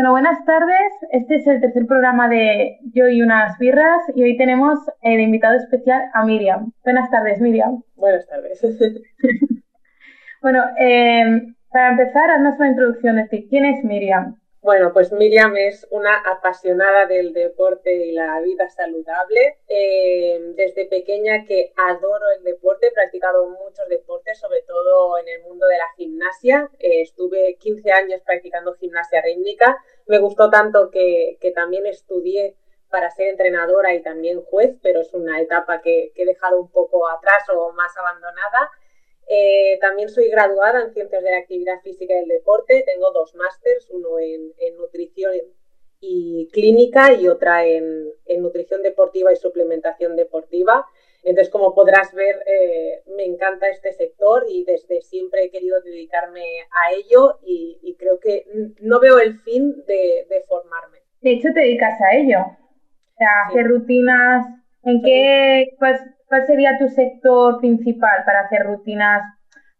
Bueno, buenas tardes. Este es el tercer programa de Yo y unas birras y hoy tenemos el eh, invitado especial a Miriam. Buenas tardes, Miriam. Buenas tardes. bueno, eh, para empezar, haznos una introducción de ti. ¿Quién es Miriam? Bueno, pues Miriam es una apasionada del deporte y la vida saludable. Eh, desde pequeña que adoro el deporte, he practicado muchos deportes, sobre todo en el mundo de la gimnasia. Eh, estuve 15 años practicando gimnasia rítmica. Me gustó tanto que, también estudié para ser entrenadora y también juez, pero es una etapa que, que he dejado un poco atrás o más abandonada. Eh, también soy graduada en Ciencias de la Actividad Física y el Deporte. Tengo dos másters, uno en, Nutrición y Clínica y otra en, Nutrición Deportiva y Suplementación Deportiva. Entonces, como podrás ver, eh, me encanta este sector y desde siempre he querido dedicarme a ello y, creo que no veo el fin de, formarme. De hecho, te dedicas a ello. O sea, hacer rutinas. ¿En qué, pues, ¿Cuál sería tu sector principal para hacer rutinas?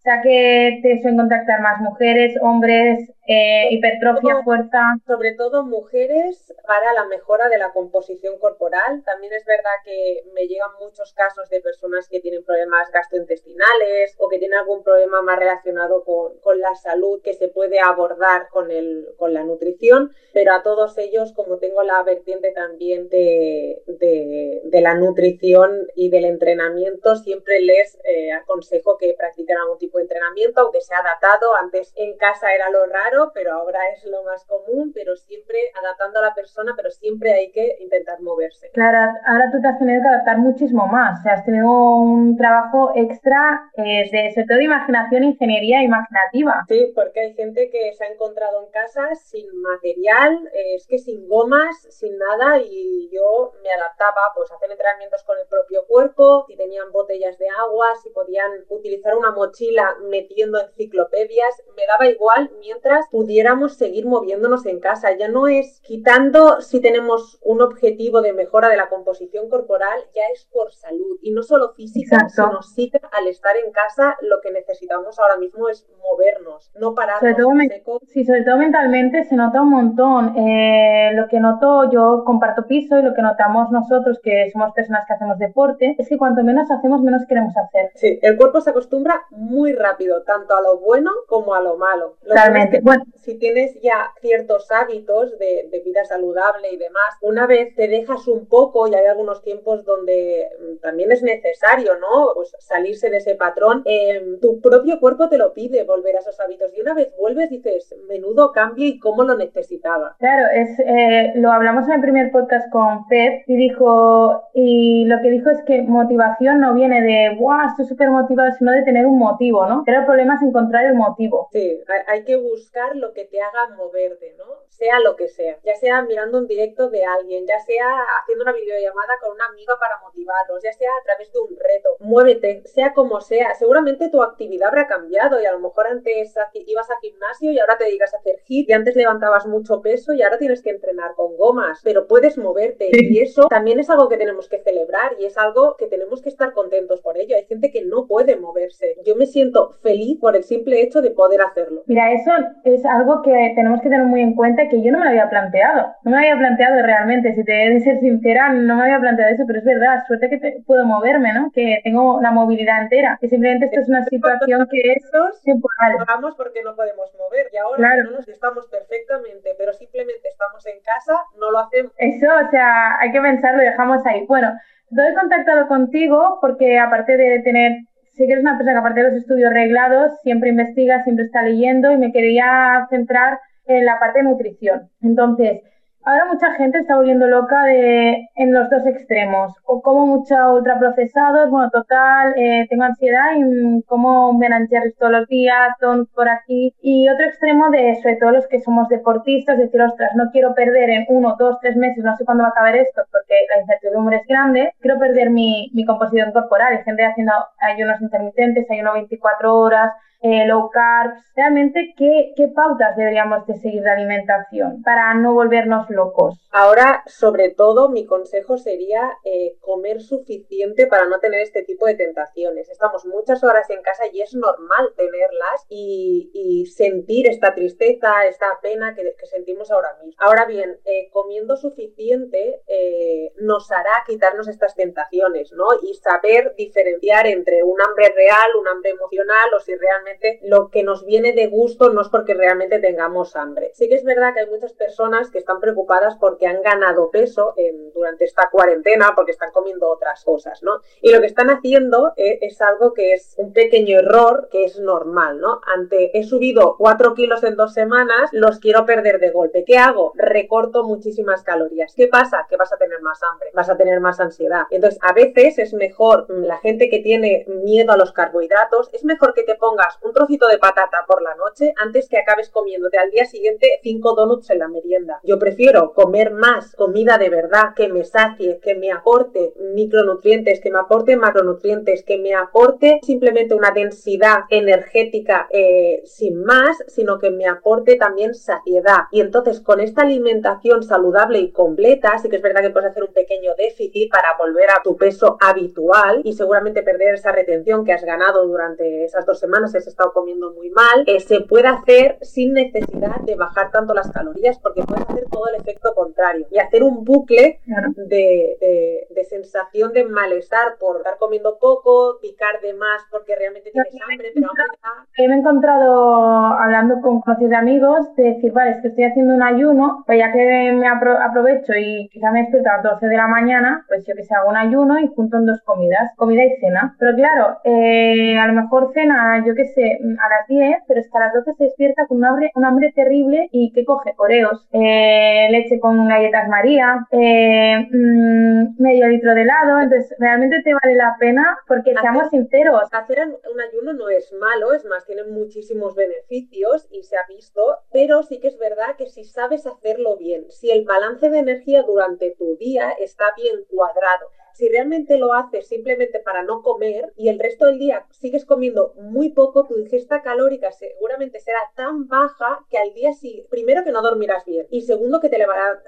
O sea, que te suelen contactar más mujeres, hombres, eh, hipertrofia, fuerza. Sobre todo mujeres para la mejora de la composición corporal. También es verdad que me llegan muchos casos de personas que tienen problemas gastrointestinales o que tienen algún problema más relacionado con, la salud que se puede abordar con, el, con la nutrición, pero a todos ellos, como tengo la vertiente también de, de, la nutrición y del entrenamiento, siempre les eh, aconsejo que practiquen algún tipo de entrenamiento, aunque sea adaptado. Antes en casa era lo raro pero ahora es lo más común, pero siempre adaptando a la persona, pero siempre hay que intentar moverse. Claro, ahora tú te has tenido que adaptar muchísimo más, o sea, has tenido un trabajo extra eh, de, sobre todo de imaginación, ingeniería imaginativa. Sí, porque hay gente que se ha encontrado en casa sin material, eh, es que sin gomas, sin nada, y yo me adaptaba, pues, a hacer entrenamientos con el propio cuerpo, si tenían botellas de agua, si podían utilizar una mochila metiendo enciclopedias, me daba igual mientras pudiéramos seguir moviéndonos en casa. Ya no es quitando si tenemos un objetivo de mejora de la composición corporal, ya es por salud y no solo física, sino psíquica. Al estar en casa, lo que necesitamos ahora mismo es movernos, no pararnos sobre todo, Sí, sobre todo mentalmente se nota un montón. Eh, lo que noto, yo comparto piso y lo que notamos nosotros, que somos personas que hacemos deporte, es que cuanto menos hacemos, menos queremos hacer. Sí, el cuerpo se acostumbra muy rápido, tanto a lo bueno como a lo malo. Totalmente si tienes ya ciertos hábitos de, vida saludable y demás, una vez te dejas un poco y hay algunos tiempos donde mm, también es necesario, ¿no? Pues salirse de ese patrón, em, tu propio cuerpo te lo pide volver a esos hábitos y una vez vuelves dices, menudo cambio y cómo lo necesitaba. Claro, es, eh, lo hablamos en el primer podcast con Pep y dijo, y lo que dijo es que motivación no viene de, wow, estoy súper motivado, sino de tener un motivo, ¿no? Pero el problema es encontrar el motivo. Sí, hay que buscar lo que te haga moverte, ¿no? Sea lo que sea, ya sea mirando un directo de alguien, ya sea haciendo una videollamada con una amiga para motivarlos, ya sea a través de un reto. Muévete, sea como sea. Seguramente tu actividad habrá cambiado y a lo mejor antes ibas a gimnasio y ahora te dedicas a hacer hit y antes levantabas mucho peso y ahora tienes que entrenar con gomas, pero puedes moverte y eso también es algo que tenemos que celebrar y es algo que tenemos que estar contentos por ello. Hay gente que no puede moverse. Yo me siento feliz por el simple hecho de poder hacerlo. Mira, eso es algo que tenemos que tener muy en cuenta que yo no me lo había planteado. No me había planteado realmente, si te he de ser sincera, no me había planteado eso, pero es verdad, suerte que puedo moverme, ¿no? Que tengo la movilidad entera. Que simplemente esto es una situación que es temporal. Vamos porque no podemos mover y ahora no nos estamos perfectamente, pero simplemente estamos en casa, no lo hacemos. Eso, o sea, hay que pensarlo y dejamos ahí. Bueno, doy contactado contigo porque aparte de tener sí que eres una persona que aparte de los estudios reglados, siempre investiga, siempre está leyendo y me quería centrar en la parte de nutrición. Entonces, Ahora mucha gente está volviendo loca de, en los dos extremos. O como mucho ultraprocesados, bueno, total, eh, tengo ansiedad y como Ben Jerry's todos los días, don por aquí. Y otro extremo de, sobre todo los que somos deportistas, decir, ostras, no quiero perder en uno, dos, tres meses, no sé cuándo va a acabar esto, porque la incertidumbre es grande, quiero perder mi, mi composición corporal. Hay gente haciendo ayunos intermitentes, ayuno 24 horas, eh, low carbs. Realmente, ¿qué, ¿qué pautas deberíamos de seguir de alimentación para no volvernos locos? Ahora, sobre todo, mi consejo sería eh, comer suficiente para no tener este tipo de tentaciones. Estamos muchas horas en casa y es normal tenerlas y, y sentir esta tristeza, esta pena que, que, sentimos ahora mismo. Ahora bien, eh, comiendo suficiente eh, nos hará quitarnos estas tentaciones, ¿no? Y saber diferenciar entre un hambre real, un hambre emocional o si realmente lo que nos viene de gusto no es porque realmente tengamos hambre. Sí que es verdad que hay muchas personas que están preocupadas porque han ganado peso en, durante esta cuarentena, porque están comiendo otras cosas, ¿no? Y lo que están haciendo es, es algo que es un pequeño error que es normal, ¿no? Ante he subido 4 kilos en dos semanas, los quiero perder de golpe. ¿Qué hago? Recorto muchísimas calorías. ¿Qué pasa? Que vas a tener más hambre, vas a tener más ansiedad. Entonces, a veces es mejor, mm, la gente que tiene miedo a los carbohidratos, es mejor que te pongas un trocito de patata por la noche antes que acabes comiéndote al día siguiente cinco donuts en la merienda. Yo prefiero comer más comida de verdad que me sacie, que me aporte micronutrientes, que me aporte macronutrientes, que me aporte simplemente una densidad energética eh, sin más, sino que me aporte también saciedad. Y entonces con esta alimentación saludable y completa, sí que es verdad que puedes hacer un pequeño déficit para volver a tu peso habitual y seguramente perder esa retención que has ganado durante esas dos semanas, estado comiendo muy mal, eh, se puede hacer sin necesidad de bajar tanto las calorías porque puedes hacer todo el efecto contrario y hacer un bucle de, de, de sensación de malestar por estar comiendo poco, picar de más porque realmente tienes hambre, pero hambre me he encontrado hablando con conocidos de amigos de decir, vale, es que estoy haciendo un ayuno, pues ya que me apro aprovecho y quizá me despierto a las 12 de la mañana, pues yo que sé, hago un ayuno y junto en dos comidas, comida y cena. Pero claro, eh, a lo mejor cena, yo que sé, a las 10, pero es que a las 12 se despierta con un hambre, un hambre terrible y ¿qué coge? Oreos, eh, leche con galletas María, eh, mmm, medio litro de helado, entonces realmente te vale la pena porque hacer, seamos sinceros. Hacer un ayuno no es malo, es más, tiene muchísimos beneficios y se ha visto, pero sí que es verdad que si sabes hacerlo bien, si el balance de energía durante tu día está bien cuadrado, si realmente lo haces simplemente para no comer y el resto del día sigues comiendo muy poco, tu ingesta calórica seguramente será tan baja que al día sí, primero que no dormirás bien y segundo que te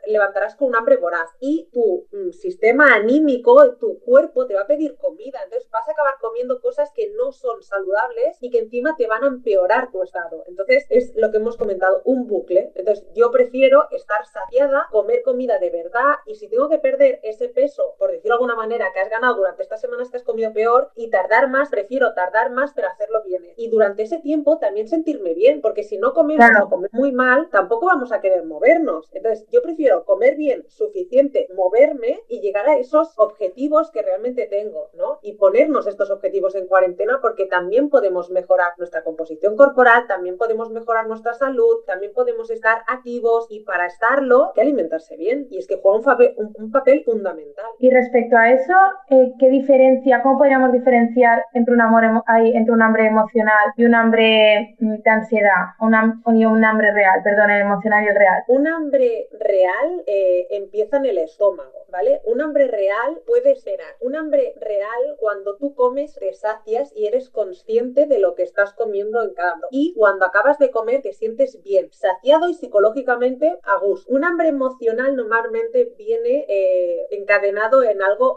levantarás con un hambre voraz y tu mm, sistema anímico, tu cuerpo te va a pedir comida, entonces vas a acabar comiendo cosas que no son saludables y que encima te van a empeorar tu estado. Entonces es lo que hemos comentado, un bucle. Entonces yo prefiero estar saciada, comer comida de verdad y si tengo que perder ese peso, por decirlo de alguna manera, que has ganado durante estas semanas que has comido peor y tardar más, prefiero tardar más pero hacerlo bien. Y durante ese tiempo también sentirme bien, porque si no comemos claro. o comemos muy mal, tampoco vamos a querer movernos. Entonces yo prefiero comer bien, suficiente, moverme y llegar a esos objetivos que realmente tengo, ¿no? Y ponernos estos objetivos en cuarentena porque también podemos mejorar nuestra composición corporal, también podemos mejorar nuestra salud, también podemos estar activos y para estarlo hay que alimentarse bien. Y es que juega un, papel, un, un papel fundamental. Y respecto a eso, eh, ¿qué diferencia, cómo podríamos diferenciar entre un, amor, entre un hambre emocional y un hambre de ansiedad? Una, y un hambre real, perdón, emocional y real. Un hambre real eh, empieza en el estómago, ¿vale? Un hambre real puede ser un hambre real cuando tú comes te sacias y eres consciente de lo que estás comiendo en cada. Y cuando acabas de comer te sientes bien, saciado y psicológicamente a gusto. Un hambre emocional normalmente viene eh, encadenado en algo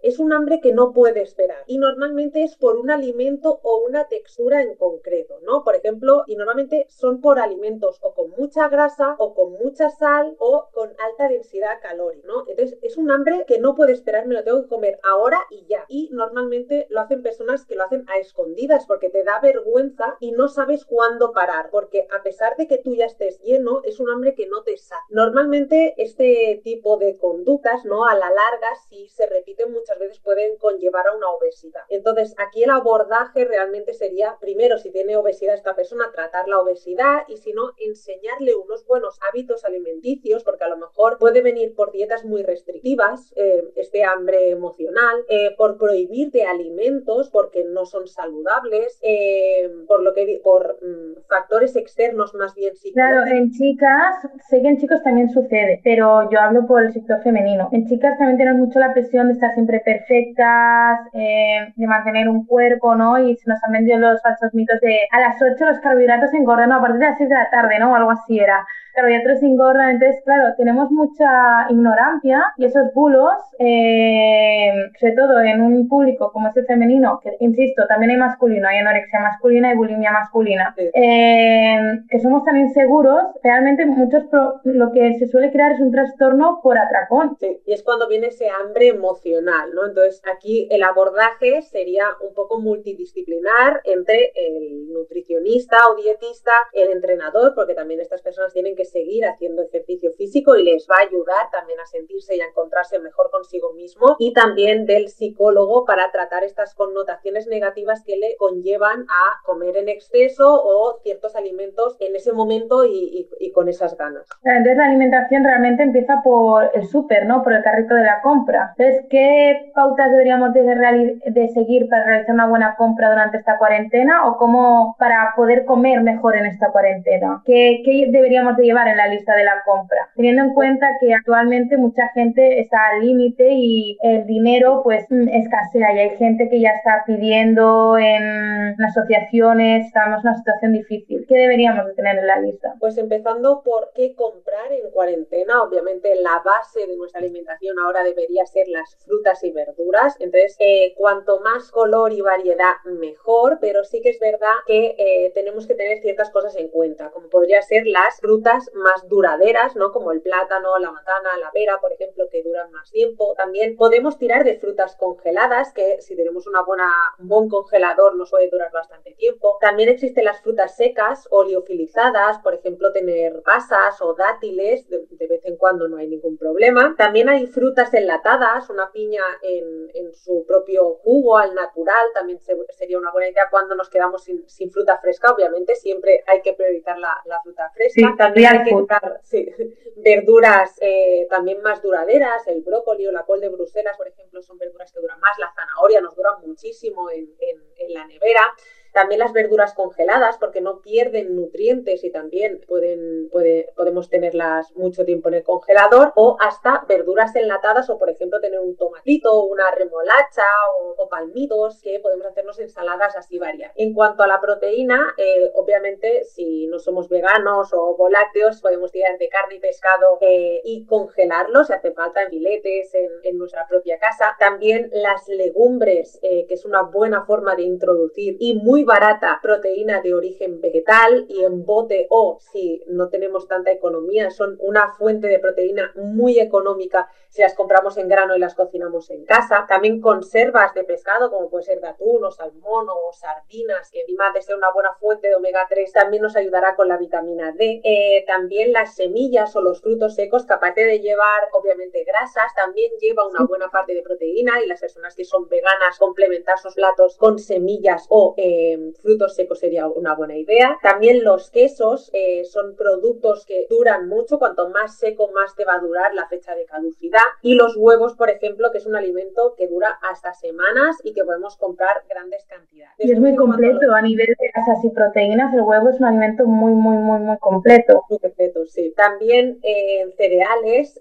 Es un hambre que no puede esperar y normalmente es por un alimento o una textura en concreto, ¿no? Por ejemplo, y normalmente son por alimentos o con mucha grasa o con mucha sal o con alta densidad calórica, ¿no? Entonces es un hambre que no puede esperar, me lo tengo que comer ahora y ya. Y normalmente lo hacen personas que lo hacen a escondidas porque te da vergüenza y no sabes cuándo parar, porque a pesar de que tú ya estés lleno, es un hambre que no te sacia. Normalmente este tipo de conductas, ¿no? A la larga, si se repiten muchas veces, pueden conllevar a una obesidad. Entonces, aquí el abordaje realmente sería, primero, si tiene obesidad esta persona, tratar la obesidad y si no, enseñarle unos buenos hábitos alimenticios, porque a lo mejor puede venir por dietas muy restrictivas, eh, este hambre emocional, eh, por prohibirte alimentos porque no son saludables, eh, por lo que por mm, factores externos más bien Claro, en chicas, sé que en chicos también sucede, pero yo hablo por el sector femenino. En chicas también tenemos mucho la presión de estar siempre perfectas, eh, de mantener un cuerpo, ¿no? Y se nos han vendido los falsos mitos de a las 8 los carbohidratos engordan, a partir de las 6 de la tarde, ¿no? O algo así era carbohidratos engordan. Entonces, claro, tenemos mucha ignorancia y esos bulos, eh, sobre todo en un público como es el femenino, que insisto, también hay masculino, hay anorexia masculina y bulimia masculina, eh, que somos tan inseguros, realmente muchos lo que se suele crear es un trastorno por atracón. Sí, y es cuando viene ese hambre emocional, ¿no? Entonces, aquí el abordaje sería un poco multidisciplinar entre el nutricionista o dietista, el entrenador, porque también estas personas tienen que seguir haciendo ejercicio físico y les va a ayudar también a sentirse y a encontrarse mejor consigo mismo y también del psicólogo para tratar estas connotaciones negativas que le conllevan a comer en exceso o ciertos alimentos en ese momento y, con esas ganas. Entonces la alimentación realmente empieza por el súper, ¿no? Por el carrito de la compra. Entonces, ¿qué pautas deberíamos de, de seguir para realizar una buena compra durante esta cuarentena o cómo para poder comer mejor en esta cuarentena? ¿Qué, qué deberíamos de llevar en la lista de la compra, teniendo en cuenta que actualmente mucha gente está al límite y el dinero pues escasea y hay gente que ya está pidiendo en asociaciones, estamos en una situación difícil. ¿Qué deberíamos de tener en la lista? Pues empezando por qué comprar en cuarentena, obviamente la base de nuestra alimentación ahora debería ser las frutas y verduras, entonces eh, cuanto más color y variedad mejor, pero sí que es verdad que eh, tenemos que tener ciertas cosas en cuenta, como podría ser las frutas más duraderas, ¿no? Como el plátano, la manzana, la pera, por ejemplo, que duran más tiempo. También podemos tirar de frutas congeladas, que si tenemos una buena, un buen congelador nos puede durar bastante tiempo. También existen las frutas secas, oleofilizadas, por ejemplo, tener pasas o dátiles, de, vez en cuando no hay ningún problema. También hay frutas enlatadas, una piña en, en su propio jugo al natural, también sería una buena idea cuando nos quedamos sin, sin, fruta fresca, obviamente siempre hay que priorizar la, la fruta fresca. también hay que buscar verduras eh, también más duraderas, el brócoli o la col de Bruselas, por ejemplo, son verduras que duran más, la zanahoria nos dura muchísimo en, en la nevera. También las verduras congeladas, porque no pierden nutrientes y también pueden, puede, podemos tenerlas mucho tiempo en el congelador. O hasta verduras enlatadas, o por ejemplo tener un tomatito, una remolacha o, palmitos, que podemos hacernos ensaladas así varias. En cuanto a la proteína, eh, obviamente si no somos veganos o volácteos, podemos tirar de carne y pescado eh, y congelarlos, si hace falta en filetes, en, nuestra propia casa. También las legumbres, eh, que es una buena forma de introducir y muy barata proteína de origen vegetal y en bote o si no tenemos tanta economía son una fuente de proteína muy económica si las compramos en grano y las cocinamos en casa. También conservas de pescado como puede ser de atún o salmón o sardinas que además de ser una buena fuente de omega 3 también nos ayudará con la vitamina D. Eh, también las semillas o los frutos secos que aparte de llevar obviamente grasas también lleva una buena parte de proteína y las personas que son veganas complementar sus platos con semillas o eh, frutos secos sería una buena idea. También los quesos eh, son productos que duran mucho, cuanto más seco más te va a durar la fecha de caducidad. Y los huevos, por ejemplo, que es un alimento que dura hasta semanas y que podemos comprar grandes cantidades. Y es muy completo a nivel de grasas y proteínas, el huevo es un alimento muy, muy, muy, muy completo. Muy completo, sí. También eh, en cereales,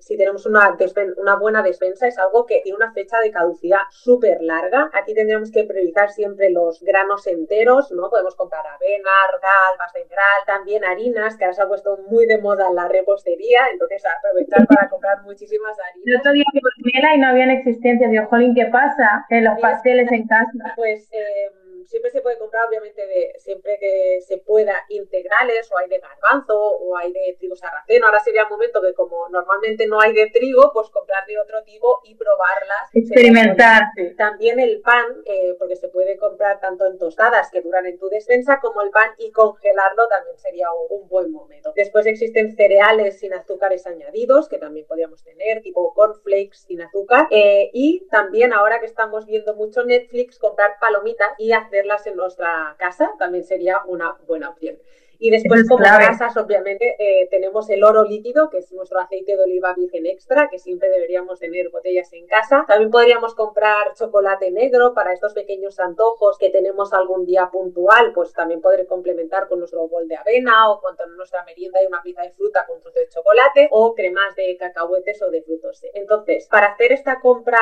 si tenemos una, una buena despensa, es algo que tiene una fecha de caducidad súper larga. Aquí tendríamos que priorizar siempre los granos enteros, ¿no? Podemos comprar avena, argal, pasta integral, también harinas, que ahora se ha puesto muy de moda en la repostería, entonces aprovechar para comprar muchísimas harinas. El otro día por y no habían existencias, digo, jolín, ¿qué pasa? En los pasteles en casa. Pues... Eh, siempre se puede comprar, obviamente, de, siempre que se pueda, integrales, o hay de garbanzo, o hay de trigo sarraceno. Ahora sería el momento que, como normalmente no hay de trigo, pues comprar de otro tipo y probarlas. Experimentar. También el pan, eh, porque se puede comprar tanto en tostadas que duran en tu despensa, como el pan y congelarlo también sería un, buen momento. Después existen cereales sin azúcares añadidos, que también podríamos tener, tipo cornflakes sin azúcar. Eh, y también ahora que estamos viendo mucho Netflix, comprar palomitas y hacer en nuestra casa también sería una buena opción. Y después, como grasas, obviamente, eh, tenemos el oro líquido, que es nuestro aceite de oliva virgen extra, que siempre deberíamos tener botellas en casa. También podríamos comprar chocolate negro para estos pequeños antojos que tenemos algún día puntual, pues también poder complementar con nuestro bol de avena o con nuestra merienda y una pizza de fruta con trozo de chocolate o cremas de cacahuetes o de frutos. Entonces, para hacer esta compra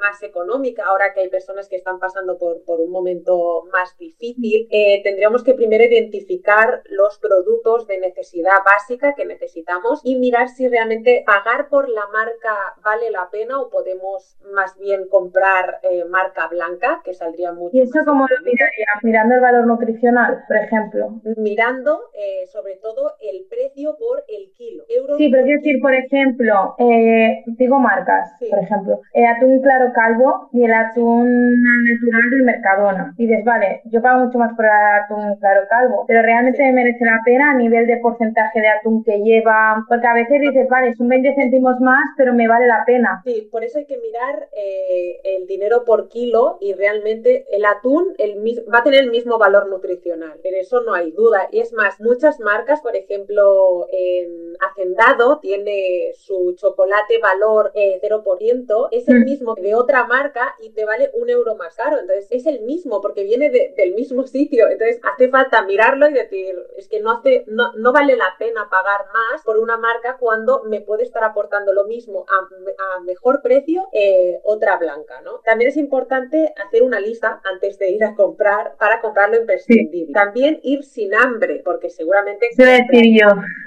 más económica, ahora que hay personas que están pasando por, por un momento más difícil, eh, tendríamos que primero identificar los productos de necesidad básica que necesitamos y mirar si realmente pagar por la marca vale la pena o podemos más bien comprar eh, marca blanca, que saldría mucho. ¿Y eso cómo lo miraría? Mirando el valor nutricional, por ejemplo. Mirando eh, sobre todo el precio por el kilo. sí, pero quiero decir, por ejemplo, eh, digo marcas, por ejemplo, el atún claro calvo y el atún natural del Mercadona. Y dices, vale, yo pago mucho más por el atún claro calvo, pero realmente me merece la pena a nivel de porcentaje de atún que lleva, porque a veces dices, vale, son 20 céntimos más, pero me vale la pena. Sí, por eso hay que mirar eh, el dinero por kilo y realmente el atún el, va a tener el mismo valor nutricional, en eso no hay duda. Y es más, muchas marcas, por ejemplo, en Hacendado tiene su chocolate valor 0%, eh, es el mm. mismo de otra marca y te vale un euro más caro. Entonces es el mismo porque viene del mismo sitio. Entonces hace falta mirarlo y decir, es que no, hace, no, no vale la pena pagar más por una marca cuando me puede estar aportando lo mismo a, mejor precio eh, otra blanca, ¿no? También es importante hacer una lista antes de ir a comprar para comprar lo imprescindible. También ir sin hambre, porque seguramente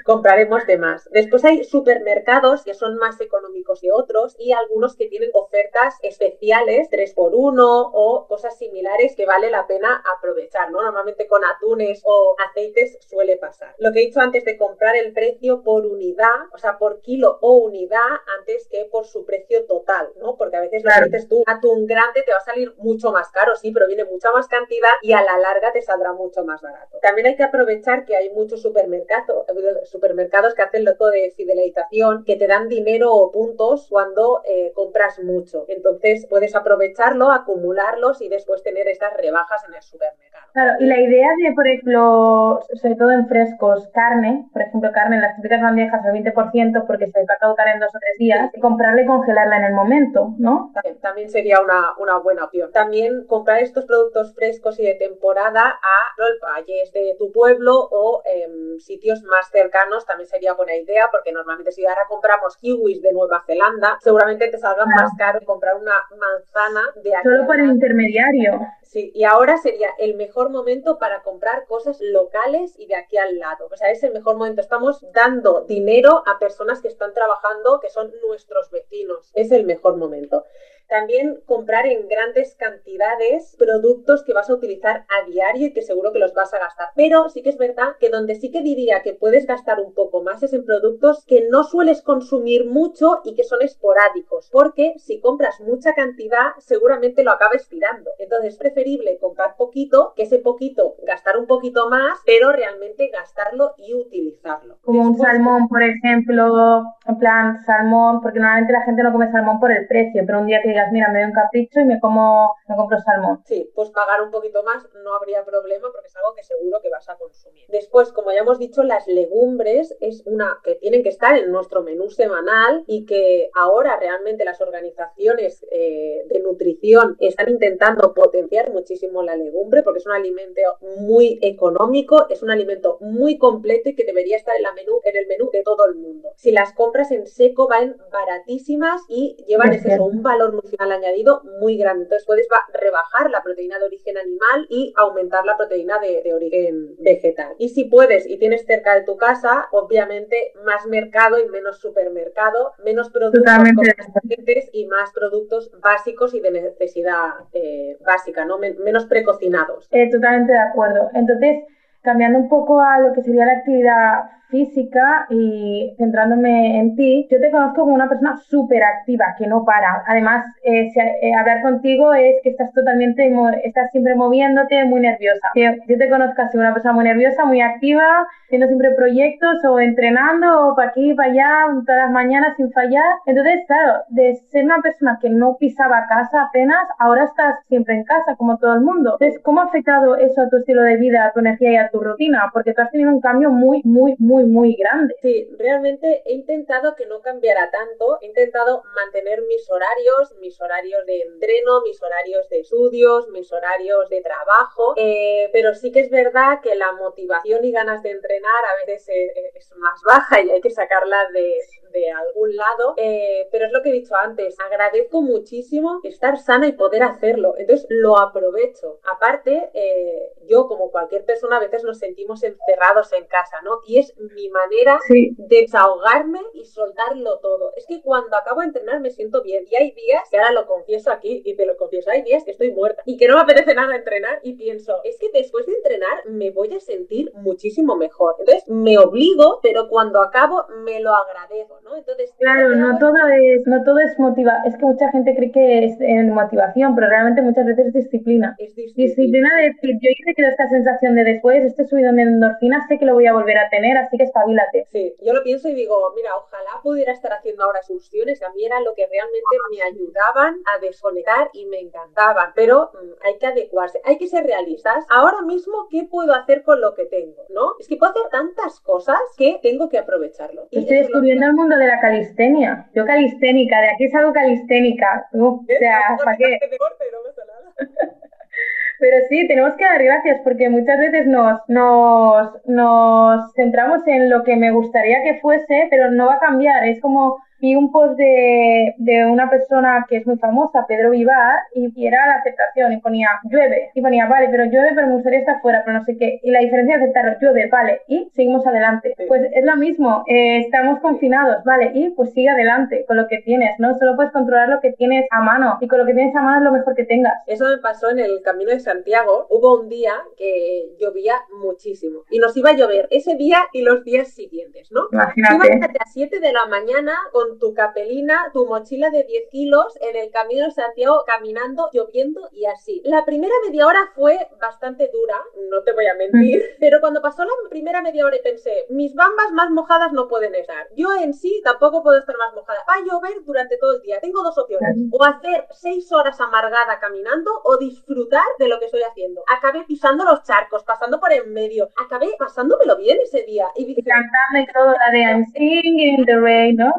compraremos de más. Después hay supermercados que son más económicos que otros y algunos que tienen ofertas especiales, 3x1 o cosas similares que vale la pena aprovechar, ¿no? Normalmente con atunes o aceites suele pasar. Lo que he dicho antes de comprar el precio por unidad, o sea, por kilo o unidad antes que por su precio total, ¿no? Porque a veces claro. lo tú, atún grande te va a salir mucho más caro, sí, pero viene mucha más cantidad y a la larga te saldrá mucho más barato. También hay que aprovechar que hay muchos supermercados, supermercados que hacen lo todo de fidelización, que te dan dinero o puntos cuando eh, compras mucho. Entonces puedes aprovecharlo, acumularlos y después tener estas rebajas en el supermercado. Claro, y la idea de, por ejemplo, sobre todo en frescos, carne, por ejemplo, carne en las típicas bandejas al 20% porque se va a caducar en dos o tres días, y comprarla y congelarla en el momento, ¿no? También, sería una, una, buena opción. También comprar estos productos frescos y de temporada a los valles de tu pueblo o em, sitios más cercanos también sería buena idea porque normalmente si ahora compramos kiwis de Nueva Zelanda, seguramente te salga más caro comprar una manzana de aquí. Solo por el intermediario. Sí, y ahora sería el mejor momento para comprar cosas locales y de aquí al lado. O sea, es el mejor momento. Estamos dando dinero a personas que están trabajando, que son nuestros vecinos. Es el mejor momento. También comprar en grandes cantidades productos que vas a utilizar a diario y que seguro que los vas a gastar. Pero sí que es verdad que donde sí que diría que puedes gastar un poco más es en productos que no sueles consumir mucho y que son esporádicos. Porque si compras mucha cantidad, seguramente lo acabes tirando. Entonces es preferible comprar poquito, que ese poquito gastar un poquito más, pero realmente gastarlo y utilizarlo. Como un salmón, por ejemplo, en plan salmón, porque normalmente la gente no come salmón por el precio, pero un día que mira, me doy un capricho y me como, me compro salmón. Sí, pues pagar un poquito más no habría problema porque es algo que seguro que vas a consumir. Después, como ya hemos dicho, las legumbres es una que tienen que estar en nuestro menú semanal y que ahora realmente las organizaciones eh, de nutrición están intentando potenciar muchísimo la legumbre porque es un alimento muy económico, es un alimento muy completo y que debería estar en, la menú, en el menú de todo el mundo. Si las compras en seco van baratísimas y llevan eso, un valor nutricional añadido muy grande. Entonces puedes rebajar la proteína de origen animal y aumentar la proteína de, origen vegetal. Y si puedes y tienes cerca de tu casa, obviamente más mercado y menos supermercado, menos productos y más productos básicos y de necesidad eh, básica, ¿no? menos precocinados. Eh, totalmente de acuerdo. Entonces, cambiando un poco a lo que sería la actividad física y centrándome en ti, yo te conozco como una persona súper activa, que no para. Además, eh, eh, hablar contigo es que estás totalmente, estás siempre moviéndote, muy nerviosa. Yo, yo te conozco así, una persona muy nerviosa, muy activa, haciendo siempre proyectos o entrenando o para aquí, para allá, todas las mañanas sin fallar. Entonces, claro, de ser una persona que no pisaba casa apenas, ahora estás siempre en casa, como todo el mundo. Entonces, ¿cómo ha afectado eso a tu estilo de vida, a tu energía y a tu rutina? Porque tú has tenido un cambio muy, muy, muy, muy grande. Sí, realmente he intentado que no cambiara tanto. He intentado mantener mis horarios, mis horarios de entreno, mis horarios de estudios, mis horarios de trabajo. Eh, pero sí que es verdad que la motivación y ganas de entrenar a veces es más baja y hay que sacarla de, de algún lado, eh, pero es lo que he dicho antes, agradezco muchísimo estar sana y poder hacerlo, entonces lo aprovecho. Aparte, eh, yo como cualquier persona a veces nos sentimos encerrados en casa, ¿no? Y es mi manera de desahogarme y soltarlo todo. Es que cuando acabo de entrenar me siento bien y hay días, y ahora lo confieso aquí y te lo confieso, hay días que estoy muerta y que no me apetece nada entrenar y pienso, es que después de entrenar me voy a sentir muchísimo mejor. Entonces me obligo, pero cuando acabo me lo agradezco. Entonces, claro, no todo es, no todo es motiva, es que mucha gente cree que es motivación, pero realmente muchas veces es disciplina. Es disciplina. de decir, yo hice que esta sensación de después, este subido de endorfina, sé que lo voy a volver a tener, así que espabilate. Sí, yo lo pienso y digo, mira, ojalá pudiera estar haciendo ahora excursiones, a mí era lo que realmente me ayudaban a desconectar y me encantaban, pero mm, hay que adecuarse, hay que ser realistas. Ahora mismo, ¿qué puedo hacer con lo que tengo? ¿No? Es que puedo hacer tantas cosas que tengo que aprovecharlo. Estoy descubriendo el mundo de la calistenia. Yo calisténica, de aquí salgo calisténica. o sea, ¿para qué? Pero sí, tenemos que dar gracias porque muchas veces nos, nos, nos centramos en lo que me gustaría que fuese, pero no va a cambiar. Es como vi un post de, de, una persona que es muy famosa, Pedro Vivar, y, era la aceptación, y ponía llueve, y ponía vale, pero llueve, pero me gustaría estar fuera, pero no sé qué. Y la diferencia de aceptarlo, llueve, vale, y seguimos adelante. Pues es lo mismo, eh, estamos confinados, vale, y pues sigue adelante con lo que tienes, ¿no? Solo puedes controlar lo que tienes a mano, y con lo que tienes a mano es lo mejor que tengas. Eso me pasó en el Camino de Santiago. Hubo un día que llovía muchísimo, y nos iba a llover ese día y los días siguientes, ¿no? Imagínate. a las 7 de la mañana con tu capelina, tu mochila de 10 kilos en el camino de Santiago, caminando, lloviendo y así. La primera media hora fue bastante dura, no te voy a mentir, mm. pero cuando pasó la primera media hora y pensé, mis bambas más mojadas no pueden estar. Yo en sí tampoco puedo estar más mojada. Va a llover durante todo el día. Tengo dos opciones. O hacer 6 horas amargada caminando o disfrutar de lo que estoy haciendo. Acabé pisando los charcos, pasando por en medio. Acabé pasándomelo bien ese día. Y, cantando y todo la de I'm singing in the rain, ¿no?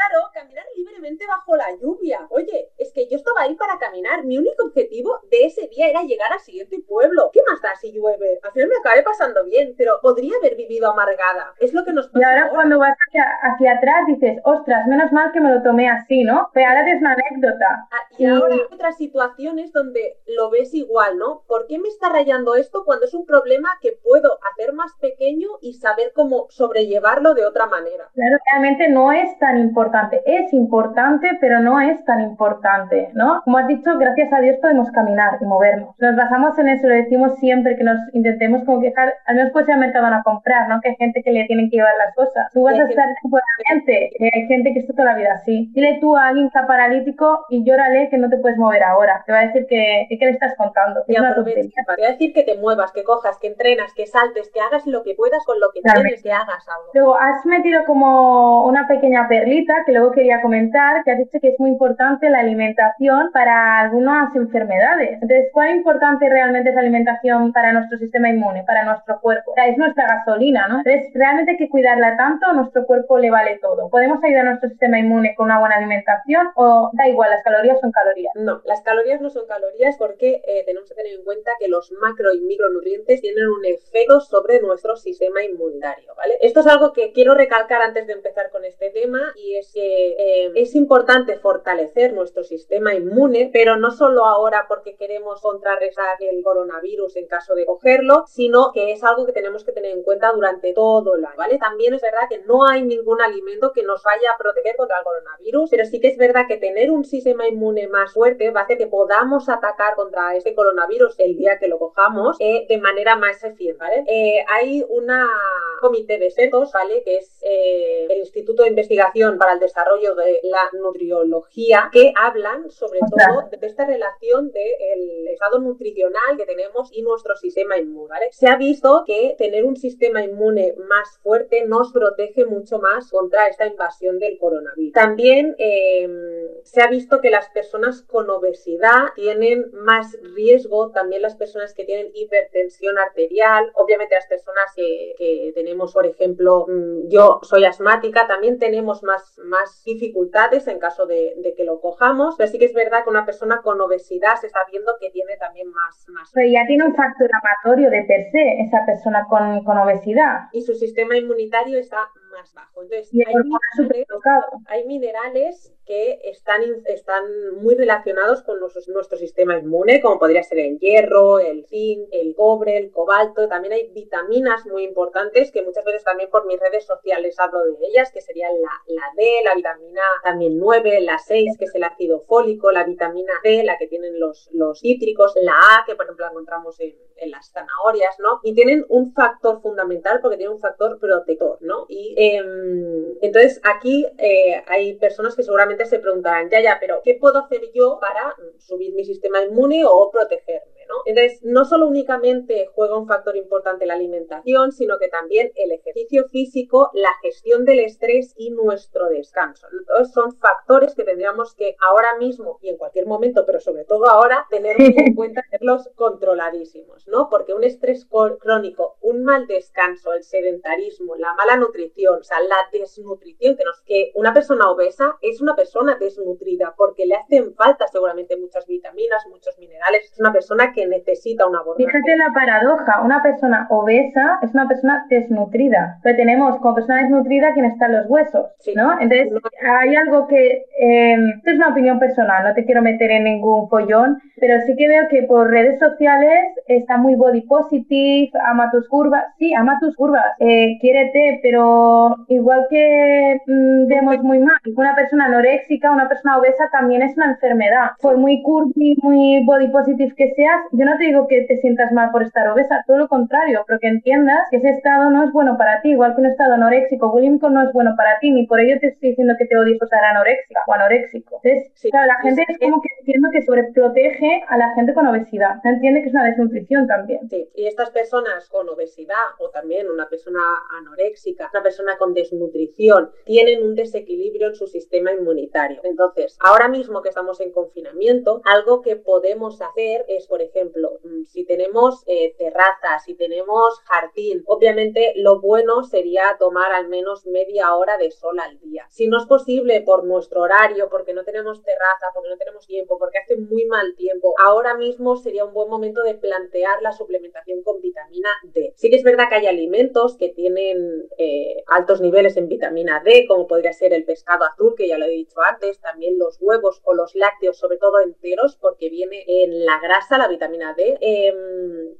Claro, caminar libremente bajo la lluvia. Oye, es que yo estaba ahí para caminar. Mi único objetivo de ese día era llegar al siguiente pueblo. ¿Qué más da si llueve? Al final me acabé pasando bien, pero podría haber vivido amargada. Es lo que nos pasa. Y ahora, cuando vas hacia, atrás dices, ostras, menos mal que me lo tomé así, ¿no? Pero ahora es una anécdota. Ah, y, ahora hay otras situaciones donde lo ves igual, ¿no? ¿Por qué me está rayando esto cuando es un problema que puedo hacer más pequeño y saber cómo sobrellevarlo de otra manera? Claro, realmente no es tan importante es importante, pero no es tan importante, ¿no? Como has dicho, gracias a Dios podemos caminar y movernos. Nos basamos en eso, lo decimos siempre, que nos intentemos como quejar, al menos puede ir al mercado a comprar, ¿no? Que hay gente que le tienen que llevar las cosas. Tú vas a estar temporalmente, hay gente que está toda la vida así. Dile tú a alguien que está paralítico y llórale que no te puedes mover ahora. Te va a decir que, ¿qué le estás contando? Es una te va a decir que te muevas, que cojas, que entrenas, que saltes, que hagas lo que puedas con lo que tienes, que hagas algo. Luego, has metido como una pequeña perlita que luego quería comentar, que has dicho que es muy importante la alimentación para algunas enfermedades. Entonces, ¿cuán importante realmente es la alimentación para nuestro sistema inmune, para nuestro cuerpo? O sea, es nuestra gasolina, ¿no? Entonces, realmente hay que cuidarla tanto, nuestro cuerpo le vale todo. ¿Podemos ayudar a nuestro sistema inmune con una buena alimentación o da igual, las calorías son calorías? No, las calorías no son calorías porque eh, tenemos que tener en cuenta que los macro y micronutrientes tienen un efecto sobre nuestro sistema inmunitario, ¿vale? Esto es algo que quiero recalcar antes de empezar con este tema y es es que eh, es importante fortalecer nuestro sistema inmune, pero no solo ahora porque queremos contrarrestar el coronavirus en caso de cogerlo, sino que es algo que tenemos que tener en cuenta durante todo el año, ¿vale? También es verdad que no hay ningún alimento que nos vaya a proteger contra el coronavirus, pero sí que es verdad que tener un sistema inmune más fuerte va a hacer que podamos atacar contra este coronavirus el día que lo cojamos eh, de manera más eficiente, ¿vale? Eh, hay una comité de expertos, ¿vale? Que es eh, el Instituto de Investigación para el Desarrollo de la Nutriología, que hablan sobre todo de esta relación del estado nutricional que tenemos y nuestro sistema inmune, ¿vale? Se ha visto que tener un sistema inmune más fuerte nos protege mucho más contra esta invasión del coronavirus. También em, se ha visto que las personas con obesidad tienen más riesgo, también las personas que tienen hipertensión arterial, obviamente las personas que, que tenemos, por ejemplo, mm, yo soy asmática, también tenemos más, más dificultades en caso de, de, que lo cojamos, pero sí que es verdad que una persona con obesidad se está viendo que tiene también más... más pero ya tiene un factor amatorio de per se esa persona con, con obesidad. Y su sistema inmunitario está más bajo. Entonces, y hay, minerales, hay minerales que están, están muy relacionados con nuestro, sistema inmune, como podría ser el hierro, el zinc, el cobre, el cobalto. También hay vitaminas muy importantes que muchas veces también por mis redes sociales hablo de ellas, que serían la, la D, la vitamina también 9, la 6, que es el ácido fólico, la vitamina D, la que tienen los, los cítricos, la A, que por ejemplo la encontramos en, las zanahorias, ¿no? Y tienen un factor fundamental porque tienen un factor protector, ¿no? Y eh, entonces aquí eh, hay personas que seguramente se preguntarán, ya, ya, pero ¿qué puedo hacer yo para subir mi sistema inmune o protegerme? Entonces, no solo únicamente juega un factor importante la alimentación, sino que también el ejercicio físico, la gestión del estrés y nuestro descanso. Entonces, son factores que tendríamos que ahora mismo y en cualquier momento, pero sobre todo ahora, tener en cuenta, tenerlos controladísimos, ¿no? Porque un estrés crónico, un mal descanso, el sedentarismo, la mala nutrición, o sea, la desnutrición, que, nos, que una persona obesa es una persona desnutrida porque le hacen falta seguramente muchas vitaminas, muchos minerales, es una persona que necesita una abordaje. Fíjate la paradoja, una persona obesa es una persona desnutrida, pero tenemos como persona desnutrida quien está en los huesos, ¿no? Entonces, hay algo que, eh, esto es una opinión personal, no te quiero meter en ningún follón, pero sí que veo que por redes sociales está muy body positive, ama tus curvas, sí, ama tus curvas, eh, quiérete, pero igual que mmm, vemos muy mal, una persona anoréxica, una persona obesa también es una enfermedad, por muy curvy, muy body positive que seas, yo no te digo que te sientas mal por estar obesa, todo lo contrario, pero que entiendas que ese estado no es bueno para ti, igual que un estado anoréxico bulímico no es bueno para ti, ni por ello te estoy diciendo que te odies por estar anoréxica o anoréxico. Entonces, sí, claro, la gente es como que entiendo que sobreprotege a la gente con obesidad, no entiende que es una desnutrición también. Sí, y estas personas con obesidad o también una persona anoréxica, una persona con desnutrición, tienen un desequilibrio en su sistema inmunitario. Entonces, ahora mismo que estamos en confinamiento, algo que podemos hacer es, por ejemplo, ejemplo, mm, si tenemos eh, terrazas, si tenemos jardín, obviamente lo bueno sería tomar al menos media hora de sol al día. Si no es posible por nuestro horario, porque no tenemos terraza, porque no tenemos tiempo, porque hace muy mal tiempo, ahora mismo sería un buen momento de plantear la suplementación con vitamina D. Sí que es verdad que hay alimentos que tienen eh, altos niveles en vitamina D, como podría ser el pescado azul, que ya lo he dicho antes, también los huevos o los lácteos, sobre todo enteros, porque viene en la grasa la vitamina vitamina D, eh,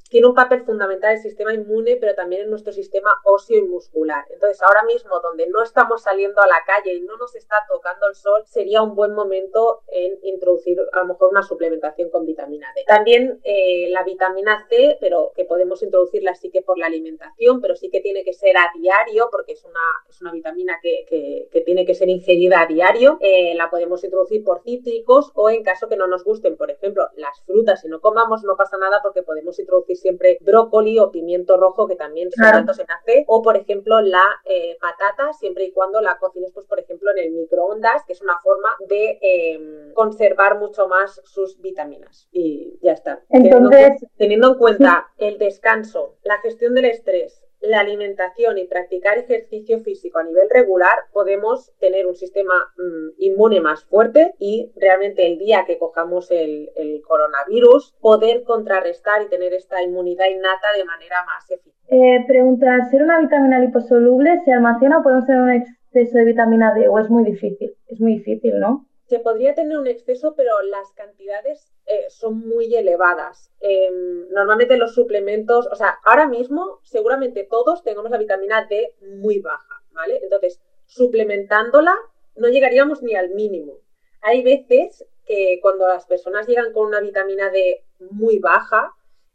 tiene un papel fundamental en el sistema inmune, pero también en nuestro sistema óseo y muscular. Entonces, ahora mismo, donde no estamos saliendo a la calle y no nos está tocando el sol, sería un buen momento en introducir a lo mejor una suplementación con vitamina D. También eh, la vitamina C, pero que podemos introducirla sí que por la alimentación, pero sí que tiene que ser a diario, porque es una, es una vitamina que, que, que tiene que ser ingerida a diario. Eh, la podemos introducir por cítricos o en caso que no nos gusten, por ejemplo, las frutas, si no comamos no pasa nada porque podemos introducir siempre brócoli o pimiento rojo que también son altos en AC o por ejemplo la eh, patata siempre y cuando la cocines pues por ejemplo en el microondas que es una forma de eh, conservar mucho más sus vitaminas. Y ya está. Entonces, teniendo, en cuenta el descanso, la gestión del estrés, la alimentación y practicar ejercicio físico a nivel regular, podemos tener un sistema mmm, inmune más fuerte y realmente el día que cojamos el, el, coronavirus, poder contrarrestar y tener esta inmunidad innata de manera más eficiente. Eh, pregunta, ¿ser una vitamina liposoluble se almacena o podemos tener un exceso de vitamina D o es muy difícil? Es muy difícil, ¿no? Se podría tener un exceso, pero las cantidades eh, son muy elevadas. Em, normalmente los suplementos, o sea, ahora mismo seguramente todos tengamos la vitamina D muy baja, ¿vale? Entonces, suplementándola no llegaríamos ni al mínimo. Hay veces que cuando las personas llegan con una vitamina D muy baja,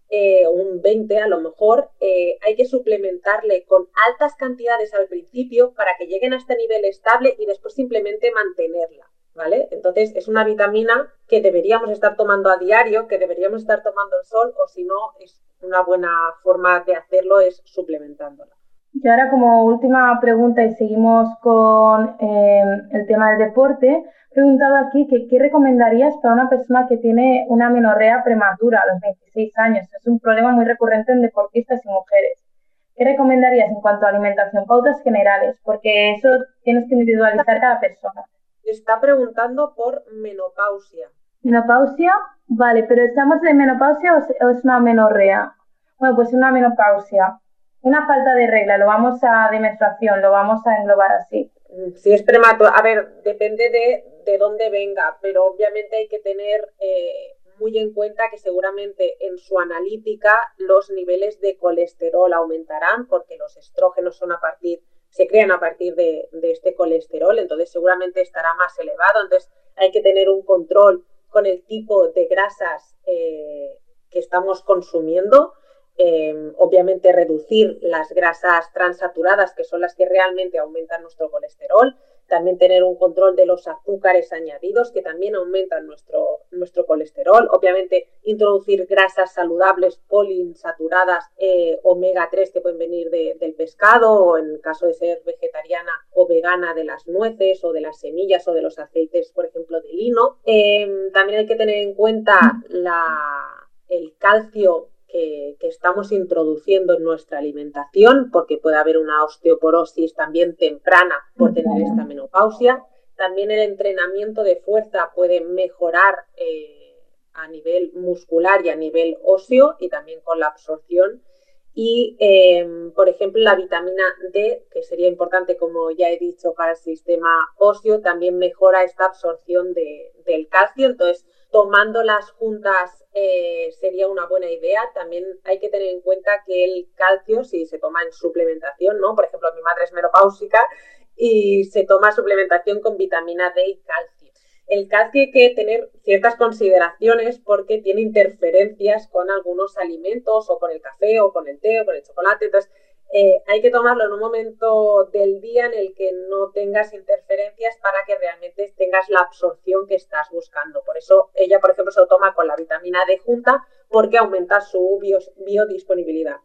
eh, un 20 a lo mejor, eh, hay que suplementarle con altas cantidades al principio para que lleguen a este nivel estable y después simplemente mantenerla. ¿Vale? Entonces es una vitamina que deberíamos estar tomando a diario, que deberíamos estar tomando el sol o si no, es una buena forma de hacerlo es suplementándola. Y ahora como última pregunta y seguimos con eh, el tema del deporte, he preguntado aquí que qué recomendarías para una persona que tiene una menorrea prematura a los 26 años. Es un problema muy recurrente en deportistas y mujeres. ¿Qué recomendarías en cuanto a alimentación? Pautas generales, porque eso tienes que individualizar cada persona está preguntando por menopausia. ¿Menopausia? Vale, pero ¿estamos en menopausia o es una menorrea? Bueno, pues una menopausia. Una falta de regla, lo vamos a, de menstruación, lo vamos a englobar así. Si es prematuro, a ver, depende de, de dónde venga, pero obviamente hay que tener eh, muy en cuenta que seguramente en su analítica los niveles de colesterol aumentarán porque los estrógenos son a partir se crean a partir de, este colesterol, entonces seguramente estará más elevado, entonces hay que tener un control con el tipo de grasas eh, que estamos consumiendo, eh, obviamente reducir las grasas transaturadas, que son las que realmente aumentan nuestro colesterol, también tener un control de los azúcares añadidos que también aumentan nuestro, nuestro colesterol, obviamente introducir grasas saludables poliinsaturadas eh, omega 3 que pueden venir del pescado o en caso de ser vegetariana o vegana de las nueces o de las semillas o de los aceites, por ejemplo, de lino. Em, también hay que tener en cuenta la, el calcio que, estamos introduciendo en nuestra alimentación, porque puede haber una osteoporosis también temprana por tener esta menopausia. También el entrenamiento de fuerza puede mejorar eh, a nivel muscular y a nivel óseo y también con la absorción. Y, em, por ejemplo, la vitamina D, que sería importante, como ya he dicho, para el sistema óseo, también mejora esta absorción del calcio. Entonces, tomándolas juntas eh, sería una buena idea. También hay que tener en cuenta que el calcio, si se toma en suplementación, ¿no? Por ejemplo, mi madre es menopáusica y se toma suplementación con vitamina D y calcio. El calcio hay que tener ciertas consideraciones porque tiene interferencias con algunos alimentos o con el café o con el té o con el chocolate. Entonces, eh, hay que tomarlo en un momento del día en el que no tengas interferencias para que realmente tengas la absorción que estás buscando. Por eso ella, por ejemplo, se lo toma con la vitamina D junta porque aumenta su biodisponibilidad.